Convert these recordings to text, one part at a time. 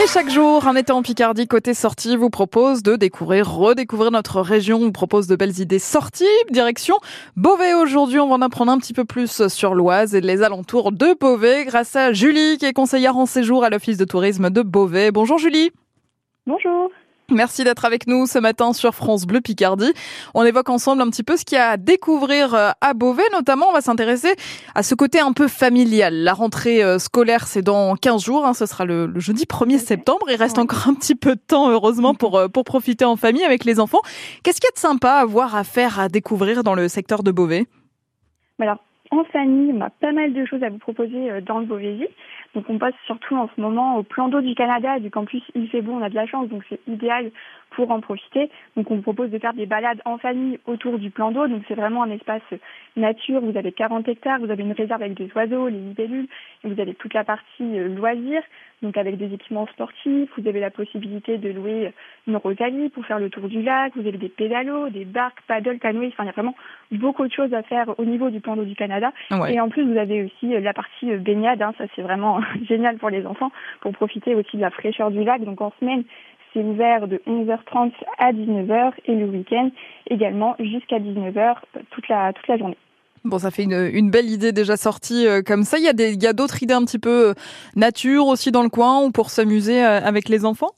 Et chaque jour, un été en Picardie côté sortie vous propose de découvrir, redécouvrir notre région, vous propose de belles idées sorties, direction Beauvais aujourd'hui. On va en apprendre un petit peu plus sur l'Oise et les alentours de Beauvais grâce à Julie qui est conseillère en séjour à l'Office de tourisme de Beauvais. Bonjour Julie. Bonjour. Merci d'être avec nous ce matin sur France Bleu Picardie. On évoque ensemble un petit peu ce qu'il y a à découvrir euh, à Beauvais. Notamment, on va s'intéresser à ce côté un peu familial. La rentrée euh, scolaire, c'est dans 15 jours. Hein, ce sera le, jeudi 1er septembre. Il reste encore un petit peu de temps, heureusement, pour, euh, pour profiter en famille avec les enfants. Qu'est-ce qu'il y a de sympa à voir, à faire, à découvrir dans le secteur de Beauvais? Alors, en famille, on a pas mal de choses à vous proposer dans le Beauvaisis. Donc on passe surtout en ce moment au plan d'eau du Canada, qu'en plus il fait beau, on a de la chance, donc c'est idéal pour en profiter. Donc on propose de faire des balades en famille autour du plan d'eau. Donc c'est vraiment un espace nature. Vous avez 40 hectares, vous avez une réserve avec des oiseaux, les libellules, et vous avez toute la partie euh, loisirs, donc avec des équipements sportifs. Vous avez la possibilité de louer une rosalie pour faire le tour du lac. Vous avez des pédalos, des barques, paddle, canoës. Enfin, il y a vraiment beaucoup de choses à faire au niveau du plan d'eau du Canada. Et en plus, vous avez aussi euh, la partie euh, baignade. Hein. Ça, c'est vraiment génial pour les enfants pour profiter aussi de la fraîcheur du lac. Donc en semaine, c'est ouvert de 11h30 à 19h et le week-end également jusqu'à 19h toute la, toute la journée. Bon, ça fait une, belle idée déjà sortie euh, comme ça. Il y a des, d'autres idées un petit peu euh, nature aussi dans le coin ou pour s'amuser euh, avec les enfants?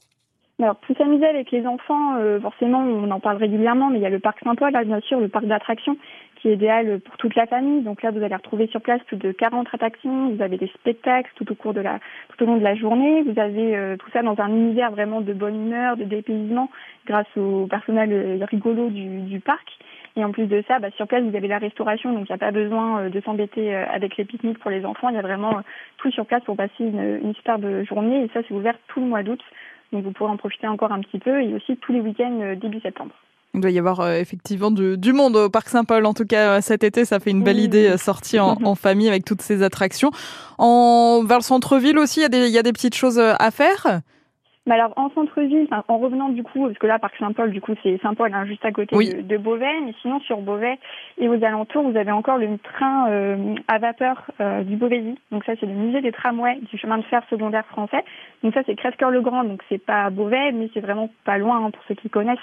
Alors, pour s'amuser avec les enfants, forcément, on en parle régulièrement, mais il y a le parc Saint-Paul, là, bien sûr, le parc d'attractions, qui est idéal pour toute la famille. Donc là, vous allez retrouver sur place plus de 40 attractions. Vous avez des spectacles tout au long de la journée. Vous avez tout ça dans un univers vraiment de bonne humeur, de dépaysement, grâce au personnel rigolo du parc. Et en plus de ça, bah, sur place, vous avez la restauration, donc il n'y a pas besoin euh, de s'embêter avec les pique-niques pour les enfants. Il y a vraiment tout sur place pour passer une, une superbe journée. Et ça, c'est ouvert tout le mois d'août. Donc vous pourrez en profiter encore un petit peu et aussi tous les week-ends début septembre. Il doit y avoir euh, effectivement du, du, monde au Parc Saint-Paul. En tout cas, euh, cet été, ça fait une belle idée euh, sortie en, en, famille avec toutes ces attractions. En, vers le centre-ville aussi, il y, a des, il y a des petites choses à faire mais alors en centre-ville, en revenant du coup, parce que là Parc Saint-Paul, du coup c'est Saint-Paul hein, juste à côté de, de, Beauvais, mais sinon sur Beauvais et aux alentours, vous avez encore le train euh, à vapeur euh, du Beauvaisis. Donc ça c'est le musée des tramways du chemin de fer secondaire français. Donc ça c'est Crèvecoeur-le-Grand, donc c'est pas Beauvais, mais c'est vraiment pas loin hein, pour ceux qui connaissent.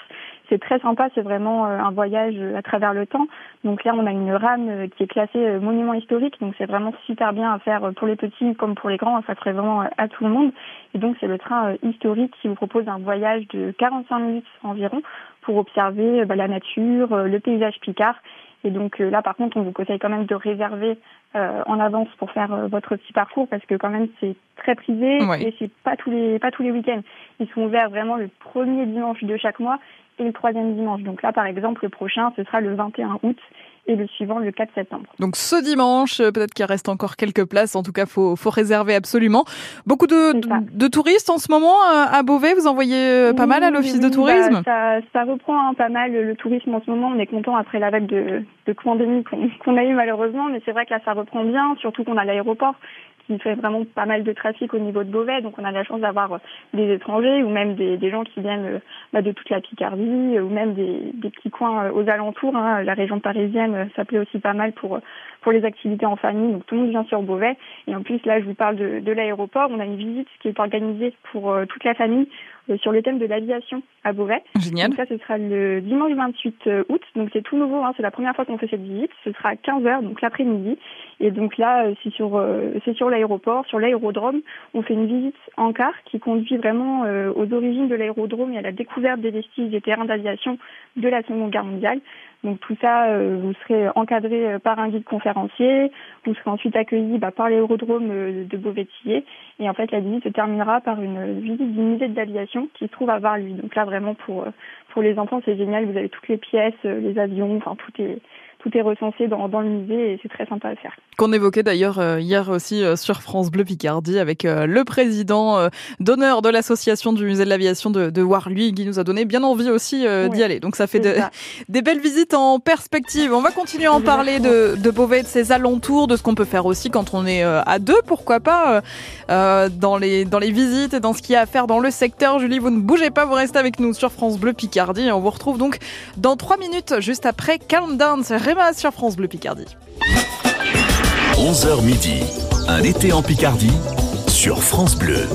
C'est très sympa, c'est vraiment euh, un voyage à travers le temps. Donc là on a une rame qui est classée monument historique, donc c'est vraiment super bien à faire pour les petits comme pour les grands, ça serait vraiment à tout le monde. Et donc c'est le train historique qui vous propose un voyage de 45 minutes environ pour observer bah, la nature, euh, le paysage picard. Et donc euh, là, par contre, on vous conseille quand même de réserver euh, en avance pour faire votre petit parcours parce que quand même c'est très prisé et c'est pas tous les pas tous les week-ends. Ils sont ouverts vraiment le premier dimanche de chaque mois et le troisième dimanche. Donc là, par exemple, le prochain, ce sera le 21 août et le suivant le 4 septembre. Donc ce dimanche, euh, peut-être qu'il reste encore quelques places. En tout cas, faut faut réserver absolument. Beaucoup de, de, touristes en ce moment euh, à Beauvais. Vous envoyez euh, pas mal à l'office de tourisme. Bah, ça, ça, reprend hein, pas mal le tourisme en ce moment. On est content après la vague de, de pandémie qu'on a eu malheureusement, mais c'est vrai que là ça reprend bien, surtout qu'on a l'aéroport qui fait vraiment pas mal de trafic au niveau de Beauvais. Donc on a la chance d'avoir des étrangers ou même des, gens qui viennent bah, de toute la Picardie ou même des, petits coins aux alentours. Hein. La région parisienne euh, plaît aussi pas mal pour pour les activités en famille. Donc tout le monde vient sur Beauvais. Et en plus là, je vous parle de, de l'aéroport. On a une visite qui est organisée pour euh, toute la famille euh, sur le thème de l'aviation à Beauvais. Génial. Donc ça, ce sera le dimanche 28 août. Donc c'est tout nouveau. Hein. C'est la première fois qu'on fait cette visite. Ce sera à 15 h donc l'après-midi. Et donc là, c'est sur c'est sur l'aéroport, sur l'aérodrome. On fait une visite en car qui conduit vraiment aux origines de l'aérodrome et à la découverte des vestiges des terrains d'aviation de la Seconde Guerre mondiale. Donc tout ça, euh, vous serez encadré euh, par un guide conférencier, vous serez ensuite accueilli bah, par l'aérodrome euh, de Beauvais-Tillé, et en fait la visite se terminera par une visite du musée de l'aviation qui se trouve à Varluy. Donc là vraiment pour pour les enfants c'est génial, vous avez toutes les pièces, les avions, enfin tout est tout est recensé dans, dans le musée et c'est très sympa à faire. Qu'on évoquait d'ailleurs euh, hier aussi euh, sur France Bleu Picardie avec euh, le président d'honneur de l'association du musée de l'aviation de, de Warluy qui nous a donné bien envie aussi d'y aller. Donc ça fait de, des belles visites en perspective. On va continuer à en parler de, de Beauvais, de ses alentours, de ce qu'on peut faire aussi quand on est à deux, pourquoi pas, dans, les, dans les visites et dans ce qu'il y a à faire dans le secteur. Julie, vous ne bougez pas, vous restez avec nous sur France Bleu Picardie on vous retrouve donc dans trois minutes juste après Countdown. Sur France Bleu Picardie. 11h midi, un été en Picardie sur France Bleu.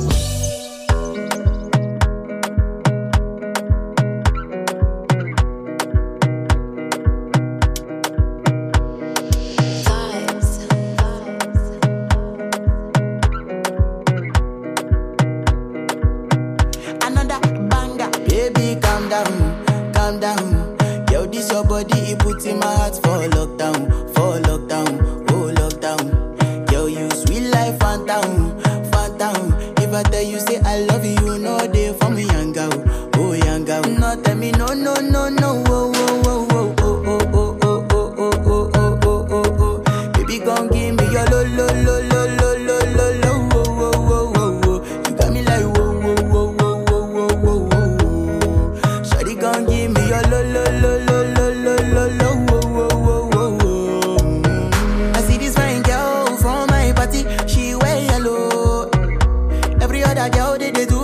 You say I girl, they, they do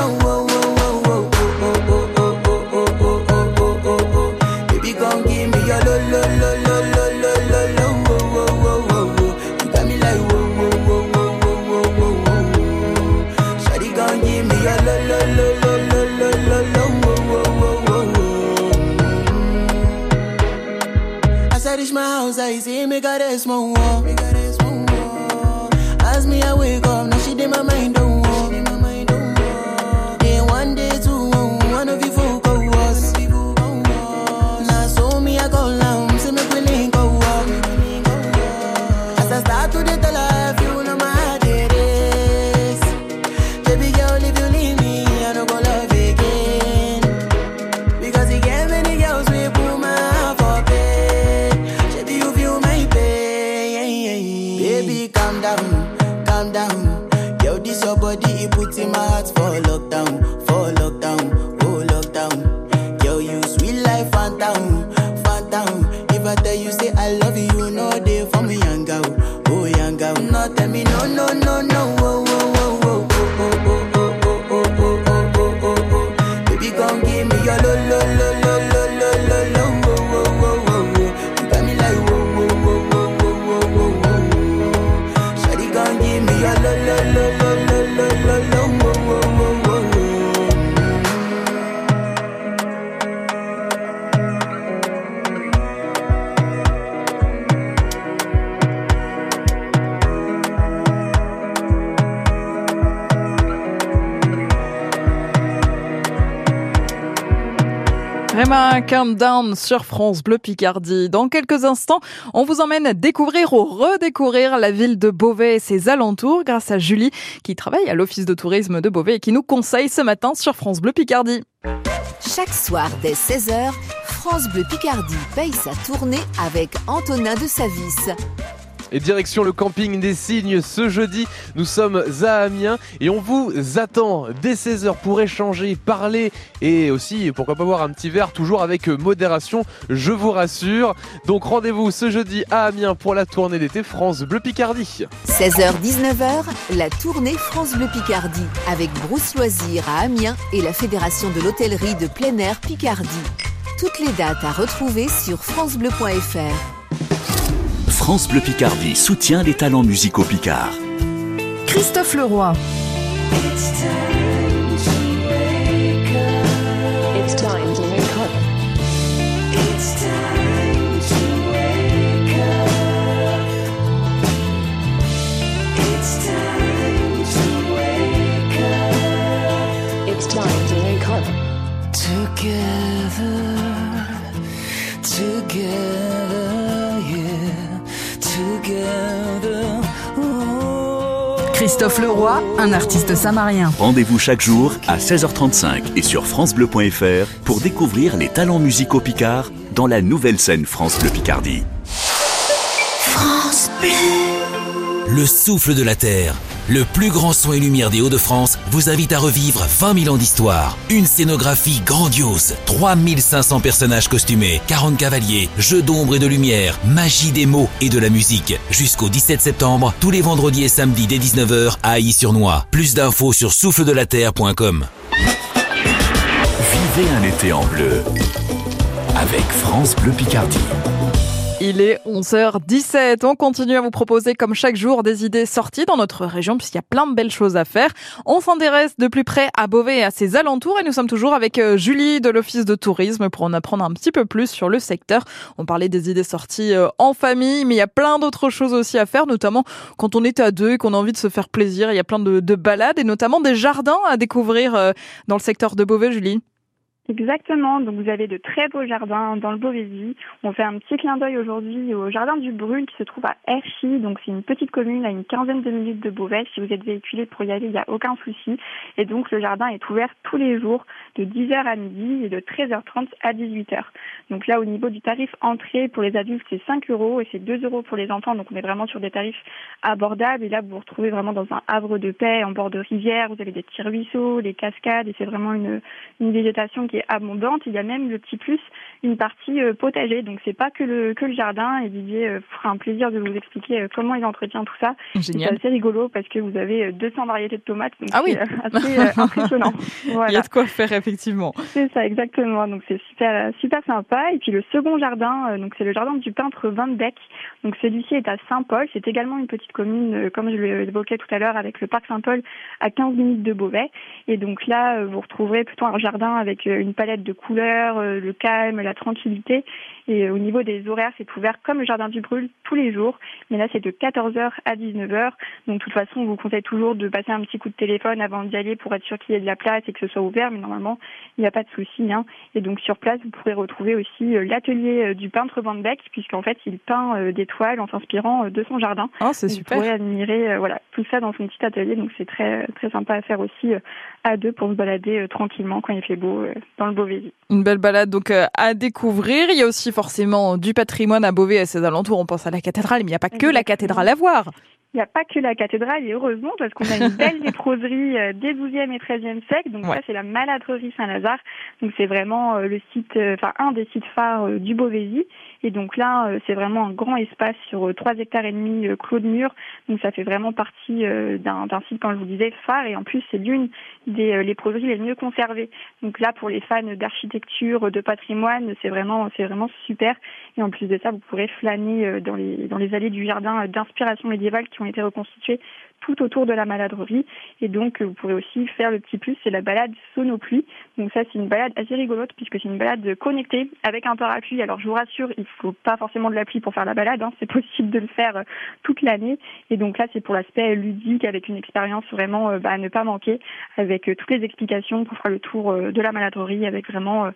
got a small. Countdown sur France Bleu Picardie. Dans quelques instants, on vous emmène découvrir ou redécouvrir la ville de Beauvais et ses alentours grâce à Julie qui travaille à l'office de tourisme de Beauvais et qui nous conseille ce matin sur France Bleu Picardie. Chaque soir dès 16h, France Bleu Picardie paye sa tournée avec Antonin de Savis. Et direction le camping des Cygnes ce jeudi. Nous sommes à Amiens et on vous attend dès 16h pour échanger, parler et aussi pourquoi pas boire un petit verre toujours avec modération, je vous rassure. Donc rendez-vous ce jeudi à Amiens pour la tournée d'été France Bleu Picardie. 16h-19h, la tournée France Bleu Picardie avec Brousse Loisirs à Amiens et la Fédération de l'hôtellerie de plein air Picardie. Toutes les dates à retrouver sur francebleu.fr. France Bleu Picardie soutient les talents musicaux picards. Christophe Leroy. Christophe Leroy, un artiste samarien. Rendez-vous chaque jour à 16h35 et sur francebleu.fr pour découvrir les talents musicaux picards dans la nouvelle scène France Bleu Picardie. France Bleu. Le souffle de la terre le plus grand son et lumière des Hauts-de-France, vous invite à revivre 20 000 ans d'histoire. Une scénographie grandiose, 3500 personnages costumés, 40 cavaliers, jeux d'ombre et de lumière, magie des mots et de la musique. Jusqu'au 17 septembre, tous les vendredis et samedis dès 19h à Ailly-sur-Noix. Plus d'infos sur souffledelaterre.com. Vivez un été en bleu avec France Bleu Picardie. Il est 11h17. On continue à vous proposer, comme chaque jour, des idées sorties dans notre région, puisqu'il y a plein de belles choses à faire. On s'intéresse de plus près à Beauvais et à ses alentours, et nous sommes toujours avec euh, Julie de l'Office de tourisme pour en apprendre un petit peu plus sur le secteur. On parlait des idées sorties euh, en famille, mais il y a plein d'autres choses aussi à faire, notamment quand on est à deux et qu'on a envie de se faire plaisir. Il y a plein de, de balades et notamment des jardins à découvrir euh, dans le secteur de Beauvais, Julie. Exactement. Donc vous avez de très beaux jardins dans le Beauvaisis. On fait un petit clin d'œil aujourd'hui au jardin du Brûle qui se trouve à Erchy. Donc c'est une petite commune à une quinzaine de minutes de Beauvais. Si vous êtes véhiculé pour y aller, il n'y a aucun souci. Et donc le jardin est ouvert tous les jours de 10h à midi et de 13h30 à 18h. Donc là au niveau du tarif entrée pour les adultes c'est 5 euros et c'est 2 euros pour les enfants. Donc on est vraiment sur des tarifs abordables. Et là vous vous retrouvez vraiment dans un havre de paix en bord de rivière. Vous avez des petits ruisseaux, des cascades et c'est vraiment une, une végétation qui est abondante. Il y a même le petit plus, une partie euh, potager. Donc c'est pas que le que le jardin. Et Didier euh, fera un plaisir de vous expliquer euh, comment il entretient tout ça. C'est assez rigolo parce que vous avez 200 variétés de tomates. Donc ah oui, assez impressionnant. Il y a de quoi faire effectivement. C'est ça exactement. Donc c'est super super sympa. Et puis le second jardin, donc c'est le jardin du peintre Van Beck. Donc celui-ci est à Saint-Paul. C'est également une petite commune, comme je l'évoquais tout à l'heure, avec le parc Saint-Paul à 15 minutes de Beauvais. Et donc là, vous retrouverez plutôt un jardin avec une palette de couleurs, euh, le calme, la tranquillité. Et euh, au niveau des horaires, c'est ouvert comme le Jardin du Brûle tous les jours. Mais là, c'est de 14h à 19h. Donc, de toute façon, on vous conseille toujours de passer un petit coup de téléphone avant d'y aller pour être sûr qu'il y ait de la place et que ce soit ouvert. Mais normalement, il n'y a pas de souci. Hein. Et donc, sur place, vous pourrez retrouver aussi euh, l'atelier du peintre Van Beck, puisqu'en fait, il peint des toiles en s'inspirant de son jardin. Oh, c'est super. Vous pourrez admirer voilà, tout ça dans son petit atelier. Donc, c'est très, très sympa à faire aussi à deux pour se balader tranquillement quand il fait beau dans le Beauvaisis. Une belle balade donc à découvrir. Il y a aussi forcément du patrimoine à Beauvais et à ses alentours. On pense à la cathédrale, mais il n'y a pas que la cathédrale à voir. Il n'y a pas que la cathédrale, et heureusement, parce qu'on a une belle léproserie euh, des 12e et 13e siècles. Donc, ça, c'est la maladrerie Saint-Lazare. Donc, c'est vraiment euh, le site, euh, enfin, un des sites phares du Beauvaisis. Et donc là, c'est vraiment un grand espace sur 3 hectares et demi clos de mur. Donc, ça fait vraiment partie d'un site, comme je vous disais, phare. Et en plus, c'est l'une des léproseries les mieux conservées. Donc là, pour les fans d'architecture, de patrimoine, c'est vraiment, c'est vraiment super. Et en plus de ça, vous pourrez flâner dans les, dans les allées du jardin d'inspiration médiévale qui ont été reconstitués tout autour de la maladrerie. Et donc, vous pourrez aussi faire le petit plus, c'est la balade sonopluie. Donc ça, c'est une balade assez rigolote puisque c'est une balade connectée avec un parapluie. Alors, je vous rassure, il faut pas forcément de la pluie pour faire la balade. Hein. C'est possible de le faire euh, toute l'année. Et donc là, c'est pour l'aspect ludique avec une expérience vraiment euh, bah, à ne pas manquer avec euh, toutes les explications pour faire le tour de la maladrerie avec vraiment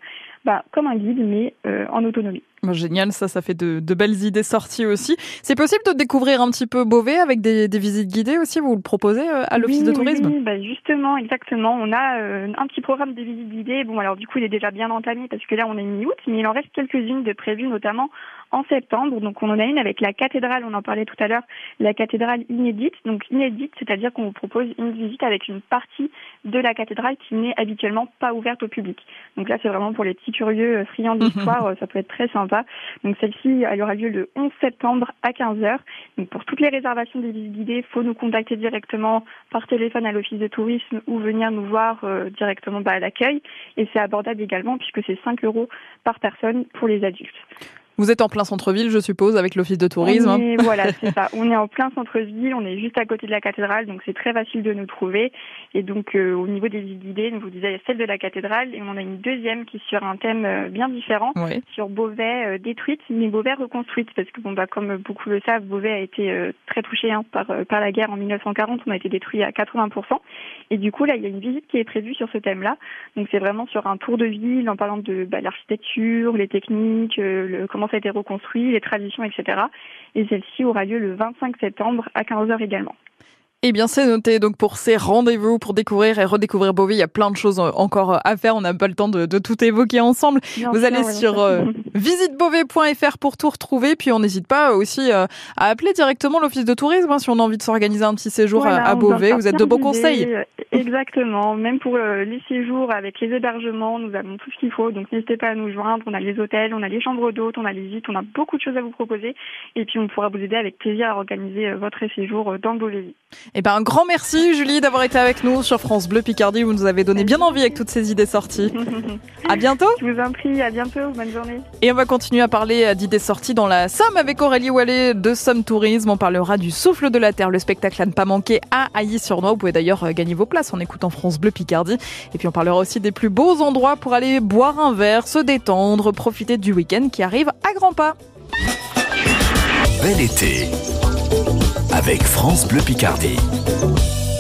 bah, comme un guide, mais en autonomie. Génial, ça, ça fait de, belles idées sorties aussi. C'est possible de découvrir un petit peu Beauvais avec des, visites guidées aussi, vous le proposez euh, à l'Office de tourisme? Oui, bah justement, exactement. On a euh, un petit programme de visites guidées. Bon, alors du coup, il est déjà bien entamé parce que là, on est mi-août, mais il en reste quelques-unes de prévues, notamment en septembre. Donc on en a une avec la cathédrale, on en parlait tout à l'heure, la cathédrale inédite. Donc inédite, c'est-à-dire qu'on vous propose une visite avec une partie de la cathédrale qui n'est habituellement pas ouverte au public. Donc là, c'est vraiment pour les petits curieux euh, friands d'histoire, ça peut être très sympa. Donc celle-ci, elle aura lieu le 11 septembre à 15h. Donc pour toutes les réservations des visites guidées, il faut nous contacter directement par téléphone à l'office de tourisme ou venir nous voir euh, directement bah, à l'accueil. Et c'est abordable également puisque c'est 5 euros par personne pour les adultes. Vous êtes en plein centre-ville, je suppose, avec l'office de tourisme. Hein. voilà, c'est ça. On est en plein centre-ville, on est juste à côté de la cathédrale, donc c'est très facile de nous trouver. Et donc, euh, au niveau des idées, je vous disais celle de la cathédrale, et on a une deuxième qui est sur un thème euh, bien différent, sur Beauvais euh, détruite, mais Beauvais reconstruite, parce que bon, bah, comme beaucoup le savent, Beauvais a été très touché hein, par, par la guerre en 1940, on a été détruit à 80%. Et du coup, là, il y a une visite qui est prévue sur ce thème-là. Donc, c'est vraiment sur un tour de ville, en parlant de bah, l'architecture, les techniques, le, comment ça a été reconstruit, les traditions, etc. Et celle-ci aura lieu le 25 septembre à 15h également. Eh bien, c'est noté. Donc, pour ces rendez-vous, pour découvrir et redécouvrir Beauvais, il y a plein de choses encore à faire. On n'a pas le temps de, tout évoquer ensemble. Vous allez sur euh, visitebeauvais.fr pour tout retrouver. Puis, on n'hésite pas aussi euh, à appeler directement l'office de tourisme hein, si on a envie de s'organiser un petit séjour à, Beauvais. Vous êtes de bons conseils. Exactement. Même pour euh, les séjours avec les hébergements, nous avons tout ce qu'il faut. Donc, n'hésitez pas à nous joindre. On a les hôtels, on a les chambres d'hôtes, on a les visites, on a beaucoup de choses à vous proposer. Et puis, on pourra vous aider avec plaisir à organiser votre séjour dans le Beauvais. Eh ben, un grand merci, Julie, d'avoir été avec nous sur France Bleu Picardie. Vous nous avez donné bien envie avec toutes ces idées sorties. à bientôt. Je vous en prie, à bientôt. Bonne journée. Et on va continuer à parler euh, d'idées sorties dans la Somme avec Aurélie Wallet de Somme Tourisme. On parlera du Souffle de la Terre, le spectacle à ne pas manquer à Ailly-sur-Noix. Vous pouvez d'ailleurs euh, gagner vos places en écoutant France Bleu Picardie. Et puis on parlera aussi des plus beaux endroits pour aller boire un verre, se détendre, profiter du week-end qui arrive à grands pas. Bel été avec France Bleu Picardie.